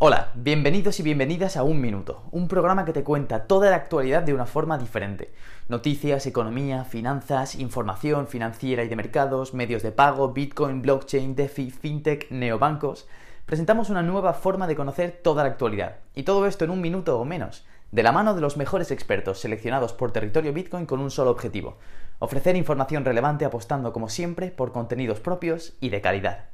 Hola, bienvenidos y bienvenidas a Un Minuto, un programa que te cuenta toda la actualidad de una forma diferente. Noticias, economía, finanzas, información financiera y de mercados, medios de pago, Bitcoin, blockchain, DeFi, FinTech, neobancos. Presentamos una nueva forma de conocer toda la actualidad. Y todo esto en un minuto o menos, de la mano de los mejores expertos seleccionados por territorio Bitcoin con un solo objetivo, ofrecer información relevante apostando como siempre por contenidos propios y de calidad.